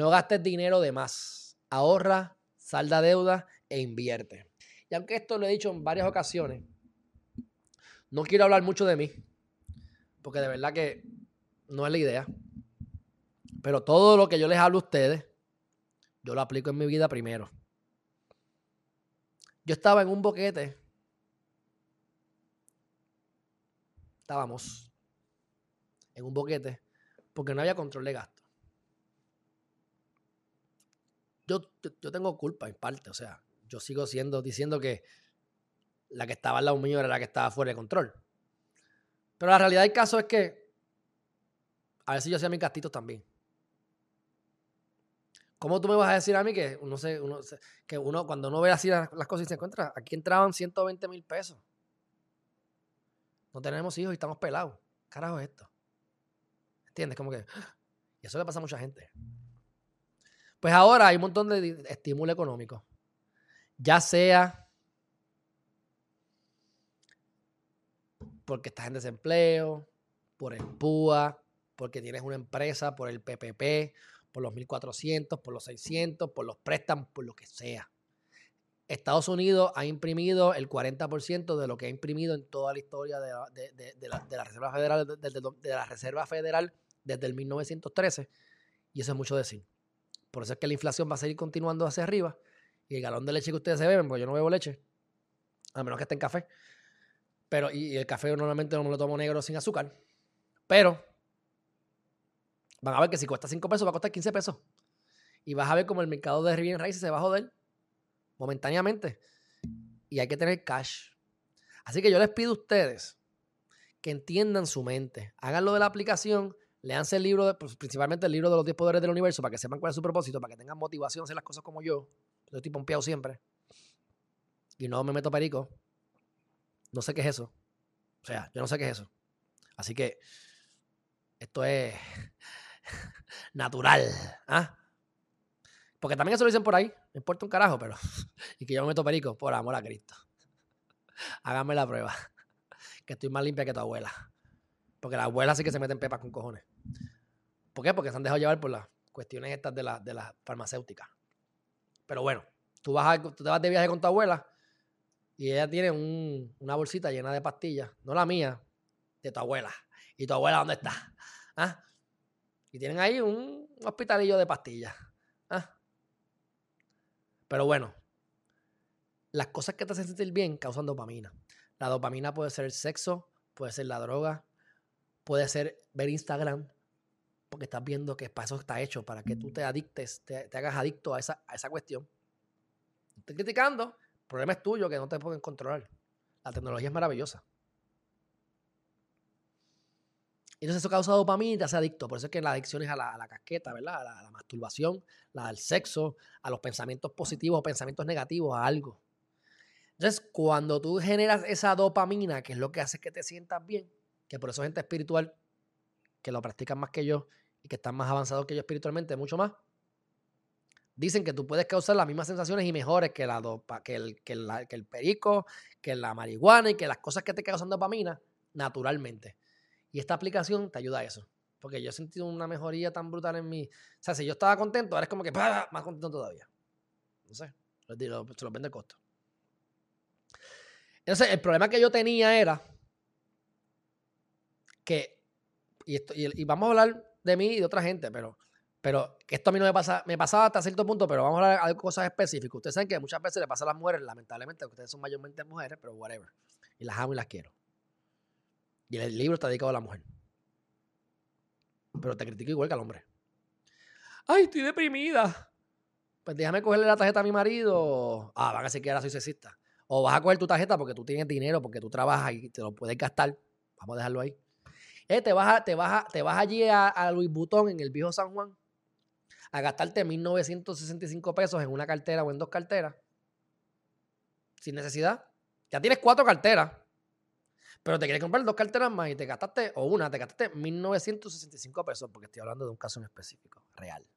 No gastes dinero de más. Ahorra, salda deuda e invierte. Y aunque esto lo he dicho en varias ocasiones, no quiero hablar mucho de mí, porque de verdad que no es la idea. Pero todo lo que yo les hablo a ustedes, yo lo aplico en mi vida primero. Yo estaba en un boquete. Estábamos en un boquete porque no había control de gasto. Yo, tengo culpa en parte, o sea, yo sigo siendo diciendo que la que estaba al lado mío era la que estaba fuera de control. Pero la realidad del caso es que a si yo hacía mis gastitos también. ¿Cómo tú me vas a decir a mí que uno, se, uno que uno cuando uno ve así las, cosas y se encuentra, aquí entraban 120 mil pesos? No tenemos hijos y estamos pelados. Carajo es esto. ¿Entiendes? Como que... Y eso le pasa a mucha gente. Pues ahora hay un montón de estímulo económico. Ya sea porque estás en desempleo, por el PUA, porque tienes una empresa, por el PPP, por los 1.400, por los 600, por los préstamos, por lo que sea. Estados Unidos ha imprimido el 40% de lo que ha imprimido en toda la historia de la, Reserva Federal, de, la Reserva Federal desde el 1913, y eso es mucho decir. Por eso es que la inflación va a seguir continuando hacia arriba, y el galón de leche que ustedes se beben, porque yo no bebo leche, a menos que esté en café, pero y el café normalmente no me lo tomo negro sin azúcar, pero van a ver que si cuesta 5 pesos va a costar 15 pesos. Y vas a ver como el mercado de bien raíces se va a joder momentáneamente. Y hay que tener cash. Así que yo les pido a ustedes que entiendan su mente. Háganlo de la aplicación. Leanse el libro, pues, principalmente el libro de los 10 poderes del universo, para que sepan cuál es su propósito, para que tengan motivación a hacer las cosas como yo. Yo estoy pompeado siempre. Y no me meto perico. No sé qué es eso. O sea, yo no sé qué es eso. Así que esto es natural. ¿ah? Porque también eso lo dicen por ahí. Me importa un carajo, pero. y que yo me meto perico, por amor a Cristo. Háganme la prueba. Que estoy más limpia que tu abuela. Porque la abuela sí que se meten pepas con cojones. ¿Por qué? Porque se han dejado llevar por las cuestiones estas de las de la farmacéuticas. Pero bueno, tú, vas tú te vas de viaje con tu abuela y ella tiene una bolsita llena de pastillas. No la mía, de tu abuela. ¿Y tu abuela dónde está? ¿Ah? Y tienen ahí un hospitalillo de pastillas. ¿ah? Pero bueno, las cosas que te hacen sentir bien causan dopamina. La dopamina puede ser el sexo, puede ser la droga, puede ser ver Instagram, porque estás viendo que para eso está hecho, para que tú te adictes, te, hagas adicto a esa, a esa cuestión. Estoy criticando, el problema es tuyo que no te pueden controlar. La tecnología es maravillosa. entonces eso causa dopamina y te hace adicto. Por eso es que la adicción es a la, casqueta, ¿verdad? A la, masturbación, la del sexo, a los pensamientos positivos o pensamientos negativos, a algo. Entonces, cuando tú generas esa dopamina, que es lo que hace que te sientas bien, que por eso gente espiritual, que lo practican más que yo y que están más avanzados que yo espiritualmente, mucho más, dicen que tú puedes causar las mismas sensaciones y mejores que, la que, el, que, el perico, que la marihuana y que las cosas que te causan dopamina naturalmente. Y esta aplicación te ayuda a eso. Porque yo he sentido una mejoría tan brutal en mí. O sea, si yo estaba contento, ahora es como que más contento todavía. No sé. Se lo vende el costo. Entonces, el problema que yo tenía era que, y, esto, y, vamos a hablar de mí y de otra gente, pero, pero esto a mí no me pasa, me pasaba hasta cierto punto, pero vamos a hablar de cosas específicas. Ustedes saben que muchas veces le pasa a las mujeres, lamentablemente, ustedes son mayormente mujeres, pero whatever. Y las amo y las quiero. Y el libro está dedicado a la mujer. Pero te critico igual que al hombre. Ay, estoy deprimida. Pues déjame cogerle la tarjeta a mi marido. Ah, van a decir que ahora soy sexista. O vas a coger tu tarjeta porque tú tienes dinero, porque tú trabajas y te lo puedes gastar. Vamos a dejarlo ahí. Eh, te, vas te, vas te vas allí a, a Luis Butón en el viejo San Juan a gastarte 1.965 pesos en una cartera o en dos carteras. Sin necesidad. Ya tienes cuatro carteras. Pero te quieres comprar dos carteras más y te gastaste, o una, te gastaste 1.965 pesos, porque estoy hablando de un caso en específico, real.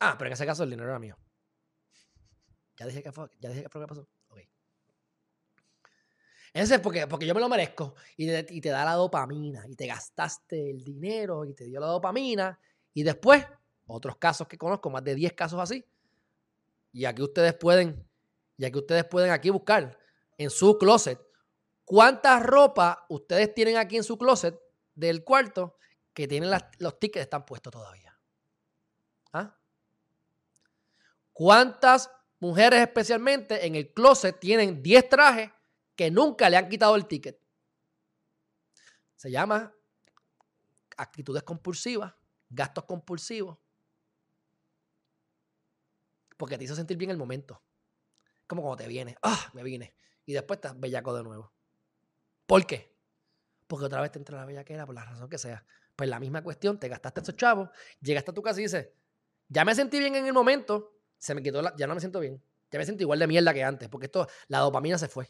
Ah, pero en ese caso el dinero era mío. Ya dije que fue, ya dije que fue lo que pasó. Ese es porque, porque yo me lo merezco. Y te, da la dopamina. Y te gastaste el dinero y te dio la dopamina. Y después otros casos que conozco, más de 10 casos así. Y aquí ustedes pueden, y aquí ustedes pueden aquí buscar en su closet cuánta ropa ustedes tienen aquí en su closet del cuarto que tienen los tickets están puestos todavía. ¿Ah? ¿Cuántas mujeres especialmente en el closet tienen 10 trajes que nunca le han quitado el ticket? Se llama actitudes compulsivas, gastos compulsivos, porque te hizo sentir bien el momento. Como cuando te viene, ah, me vine, y después estás bellaco de nuevo. ¿Por qué? Porque otra vez te entra la bellaquera, por la razón que sea. Pues la misma cuestión, te gastaste esos chavos, llegaste a tu casa y dices, ya me sentí bien en el momento, se me quitó la, ya no me siento bien, ya me siento igual de mierda que antes, porque esto, la dopamina se fue.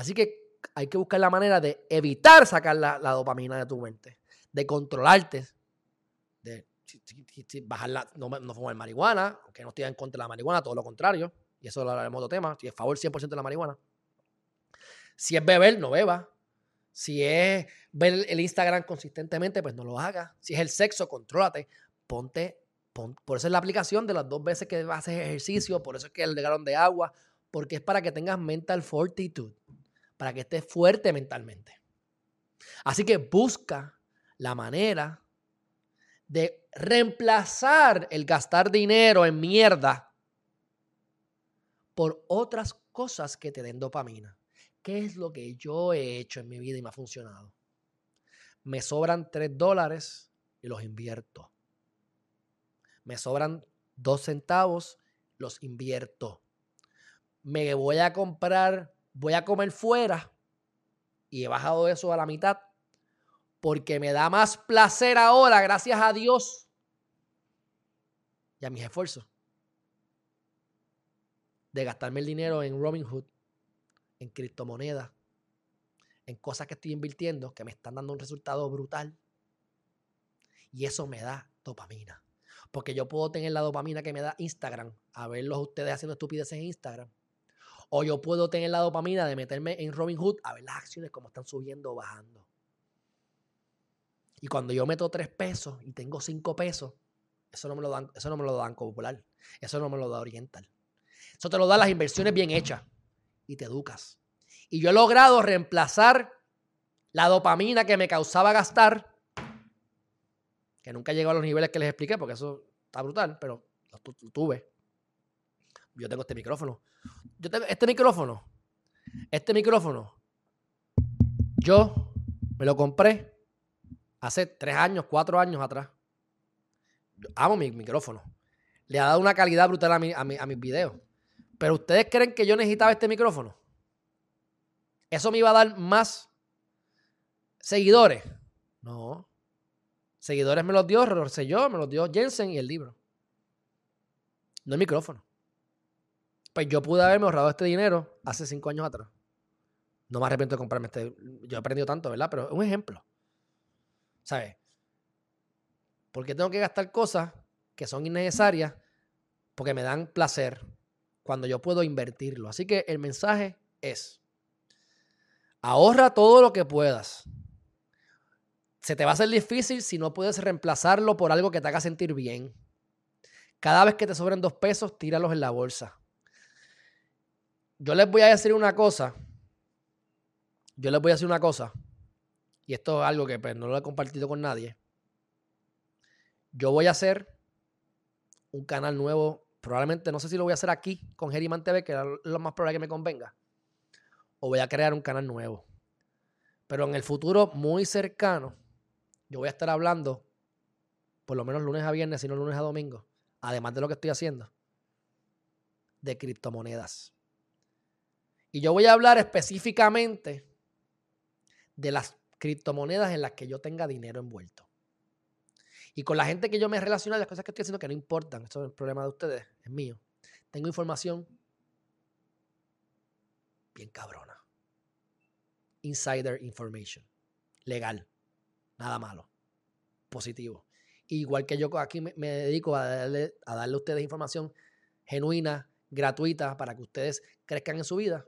Así que hay que buscar la manera de evitar sacar la, dopamina de tu mente, de controlarte, de bajar no, no fumar marihuana, aunque no estoy en contra de la marihuana, todo lo contrario, y eso lo hablaremos de otro tema, estoy a favor 100% de la marihuana. Si es beber, no beba. Si es ver el Instagram consistentemente, pues no lo hagas. Si es el sexo, contrólate. Ponte, por eso es la aplicación de las dos veces que haces ejercicio, por eso es que el galón de agua, porque es para que tengas mental fortitude para que estés fuerte mentalmente. Así que busca la manera de reemplazar el gastar dinero en mierda por otras cosas que te den dopamina. ¿Qué es lo que yo he hecho en mi vida y me ha funcionado? Me sobran 3 dólares y los invierto. Me sobran 2 centavos, los invierto. Me voy a comprar voy a comer fuera y he bajado eso a la mitad porque me da más placer ahora, gracias a Dios y a mis esfuerzos, de gastarme el dinero en Robinhood, en criptomonedas, en cosas que estoy invirtiendo que me están dando un resultado brutal. Y eso me da dopamina. Porque yo puedo tener la dopamina que me da Instagram, a verlos ustedes haciendo estupideces en Instagram. O yo puedo tener la dopamina de meterme en Robinhood a ver las acciones como están subiendo o bajando. Y cuando yo meto tres pesos y tengo cinco pesos, eso no me lo dan, eso no me lo dan popular. Eso no me lo da oriental. Eso te lo dan las inversiones bien hechas y te educas. Y yo he logrado reemplazar la dopamina que me causaba gastar, que nunca llegó a los niveles que les expliqué, porque eso está brutal, pero lo tuve. Yo tengo este micrófono. Yo tengo este micrófono. Este micrófono. Yo me lo compré hace tres años, cuatro años atrás. amo mi micrófono. Le ha dado una calidad brutal a, a, mis videos. Pero ustedes creen que yo necesitaba este micrófono. Eso me iba a dar más seguidores. No. Seguidores me los dio yo, me los dio Jensen y el libro. No el micrófono. Pues yo pude haberme ahorrado este dinero hace cinco años atrás. No me arrepiento de comprarme este. Yo he aprendido tanto, ¿verdad? Pero es un ejemplo. ¿Sabes? Porque tengo que gastar cosas que son innecesarias porque me dan placer cuando yo puedo invertirlo. Así que el mensaje es, ahorra todo lo que puedas. Se te va a hacer difícil si no puedes reemplazarlo por algo que te haga sentir bien. Cada vez que te sobren dos pesos, tíralos en la bolsa yo les voy a decir una cosa. Yo les voy a decir una cosa. Y esto es algo que pues, no lo he compartido con nadie. Yo voy a hacer un canal nuevo. Probablemente, no sé si lo voy a hacer aquí con Geriman TV, que es lo más probable que me convenga. O voy a crear un canal nuevo. Pero en el futuro muy cercano, yo voy a estar hablando, por lo menos lunes a viernes, si no lunes a domingo, además de lo que estoy haciendo, de criptomonedas. Y yo voy a hablar específicamente de las criptomonedas en las que yo tenga dinero envuelto. Y con la gente que yo me relaciono, las cosas que estoy haciendo que no importan, eso es el problema de ustedes, es mío. Tengo información bien cabrona. Insider information. Legal. Nada malo. Positivo. Igual que yo aquí me, dedico a darle, a darle a ustedes información genuina, gratuita, para que ustedes crezcan en su vida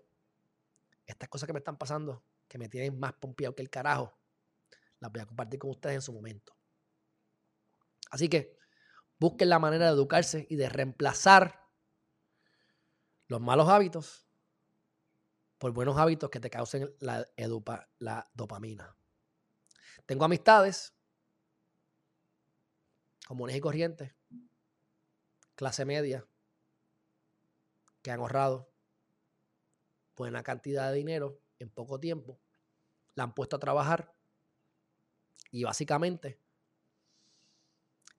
estas cosas que me están pasando, que me tienen más pompeado que el carajo, las voy a compartir con ustedes en su momento. Así que busquen la manera de educarse y de reemplazar los malos hábitos por buenos hábitos que te causen la, la dopamina. Tengo amistades comunes y corrientes, clase media, que han ahorrado buena cantidad de dinero en poco tiempo, la han puesto a trabajar y básicamente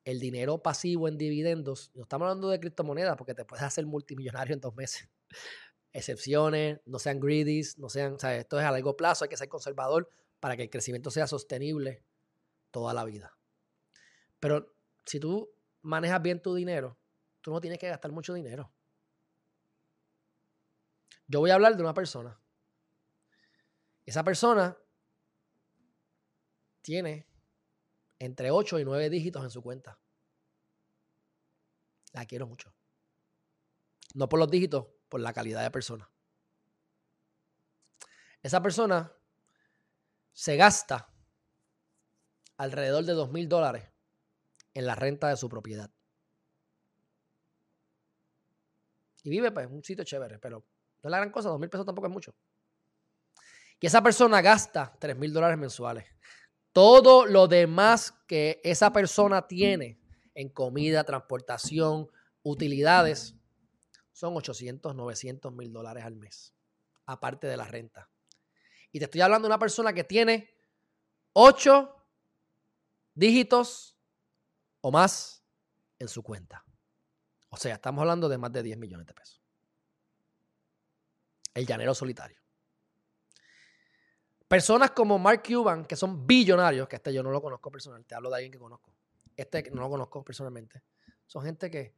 el dinero pasivo en dividendos, no estamos hablando de criptomonedas porque te puedes hacer multimillonario en dos meses. Excepciones, no sean greedy, no sean, o sea, esto es a largo plazo, hay que ser conservador para que el crecimiento sea sostenible toda la vida. Pero si tú manejas bien tu dinero, tú no tienes que gastar mucho dinero. Yo voy a hablar de una persona. Esa persona tiene entre 8 y 9 dígitos en su cuenta. La quiero mucho. No por los dígitos, por la calidad de persona. Esa persona se gasta alrededor de 2 mil dólares en la renta de su propiedad. Y vive pues, en un sitio chévere, pero no es la gran cosa, 2 mil pesos tampoco es mucho. Y esa persona gasta 3 mil dólares mensuales. Todo lo demás que esa persona tiene en comida, transportación, utilidades, son 800, 900 mil dólares al mes, aparte de la renta. Y te estoy hablando de una persona que tiene 8 dígitos o más en su cuenta. O sea, estamos hablando de más de 10 millones de pesos. El llanero solitario. Personas como Mark Cuban, que son billonarios, que este yo no lo conozco personalmente, te hablo de alguien que conozco. Este no lo conozco personalmente. Son gente que,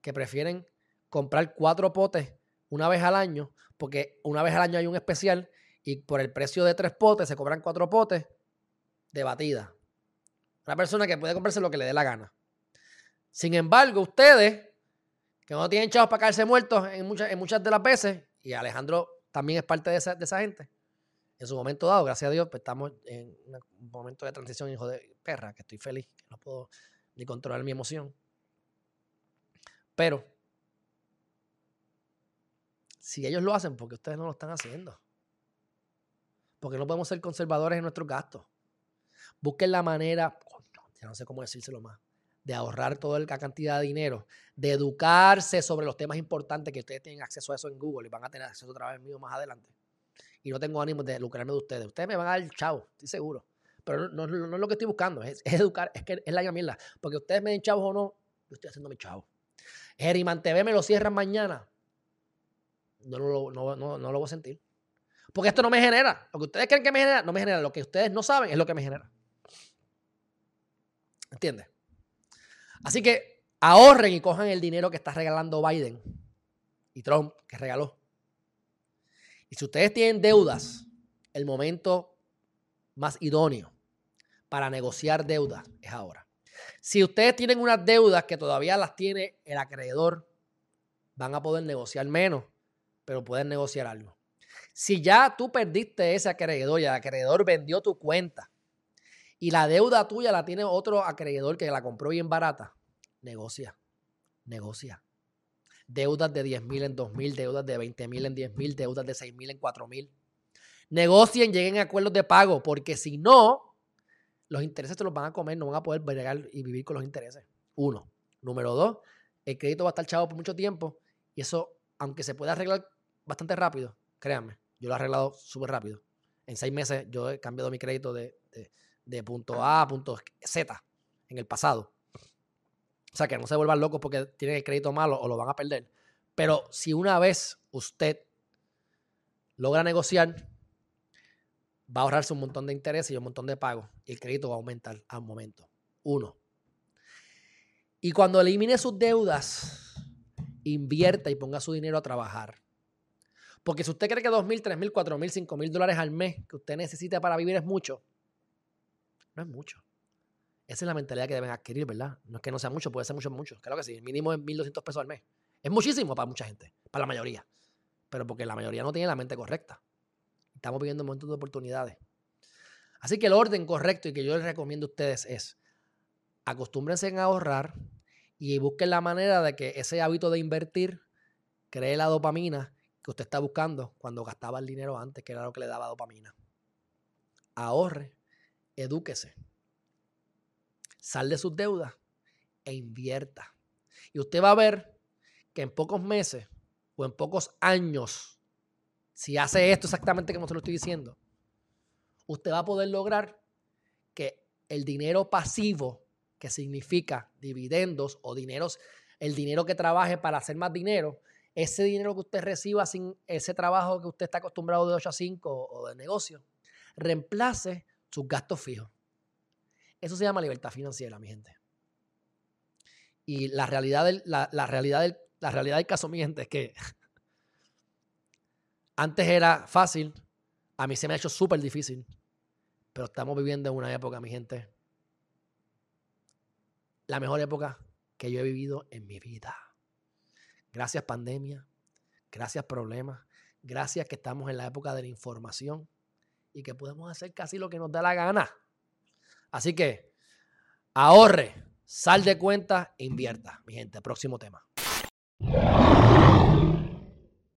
que prefieren comprar cuatro potes una vez al año, porque una vez al año hay un especial y por el precio de tres potes se cobran cuatro potes de batida. Una persona que puede comprarse lo que le dé la gana. Sin embargo, ustedes, que no tienen chavos para caerse muertos en muchas, en muchas de las veces, y Alejandro también es parte de esa, de esa gente, en su momento dado, gracias a Dios, pues estamos en un momento de transición, hijo de perra, que estoy feliz, que no puedo ni controlar mi emoción. Pero, si ellos lo hacen, porque ustedes no lo están haciendo? Porque no podemos ser conservadores en nuestros gastos. Busquen la manera, ya no sé cómo decírselo más, de ahorrar toda la cantidad de dinero, de educarse sobre los temas importantes que ustedes tienen acceso a eso en Google y van a tener acceso otra vez mío más adelante y no tengo ánimo de lucrarme de ustedes. Ustedes me van a dar chavo, estoy seguro. Pero no, es lo que estoy buscando, es, educar, es que es la mierda. Porque ustedes me den chavos o no, yo estoy haciendo mi chavo. Geriman TV me lo cierran mañana. No, no lo voy a sentir. Porque esto no me genera. Lo que ustedes creen que me genera, no me genera. Lo que ustedes no saben es lo que me genera. ¿Entiendes? Así que ahorren y cojan el dinero que está regalando Biden y Trump, que regaló. Y si ustedes tienen deudas, el momento más idóneo para negociar deudas es ahora. Si ustedes tienen unas deudas que todavía las tiene el acreedor, van a poder negociar menos, pero pueden negociar algo. Si ya tú perdiste ese acreedor y el acreedor vendió tu cuenta y la deuda tuya la tiene otro acreedor que la compró bien barata, negocia, negocia deudas de 10 mil en 2 mil, deudas de 20 mil en 10 mil, deudas de 6 mil en 4 mil. Negocien, lleguen a acuerdos de pago, porque si no, los intereses se los van a comer, no van a poder bregar y vivir con los intereses. Uno. Número dos, el crédito va a estar chavo por mucho tiempo y eso, aunque se puede arreglar bastante rápido, créanme, yo lo he arreglado súper rápido. En seis meses yo he cambiado mi crédito de punto A a punto Z en el pasado. O sea, que no se vuelvan locos porque tienen el crédito malo o lo van a perder. Pero si una vez usted logra negociar, va a ahorrarse un montón de intereses y un montón de pagos. Y el crédito va a aumentar al momento. Uno. Y cuando elimine sus deudas, invierta y ponga su dinero a trabajar. Porque si usted cree que 2.000, 3.000, 4.000, 5.000 dólares al mes que usted necesita para vivir es mucho, no es mucho. Esa es la mentalidad que deben adquirir, ¿verdad? No es que no sea mucho, puede ser mucho, mucho. Claro que sí, el mínimo es 1.200 pesos al mes. Es muchísimo para mucha gente, para la mayoría. Pero porque la mayoría no tiene la mente correcta. Estamos viviendo un montón de oportunidades. Así que el orden correcto y que yo les recomiendo a ustedes es acostúmbrense a ahorrar y busquen la manera de que ese hábito de invertir cree la dopamina que usted está buscando cuando gastaba el dinero antes, que era lo que le daba dopamina. Ahorre, edúquese, sal de sus deudas e invierta. Y usted va a ver que en pocos meses o en pocos años, si hace esto exactamente como se lo estoy diciendo, usted va a poder lograr que el dinero pasivo, que significa dividendos o dineros, el dinero que trabaje para hacer más dinero, ese dinero que usted reciba sin ese trabajo que usted está acostumbrado de 8 a 5 o de negocio, reemplace sus gastos fijos. Eso se llama libertad financiera, mi gente. Y la realidad del, la, realidad la realidad del caso, mi gente, es que antes era fácil, a mí se me ha hecho súper difícil, pero estamos viviendo en una época, mi gente, la mejor época que yo he vivido en mi vida. Gracias pandemia, gracias problemas, gracias que estamos en la época de la información y que podemos hacer casi lo que nos da la gana. Así que ahorre, sal de cuenta e invierta, mi gente. Próximo tema.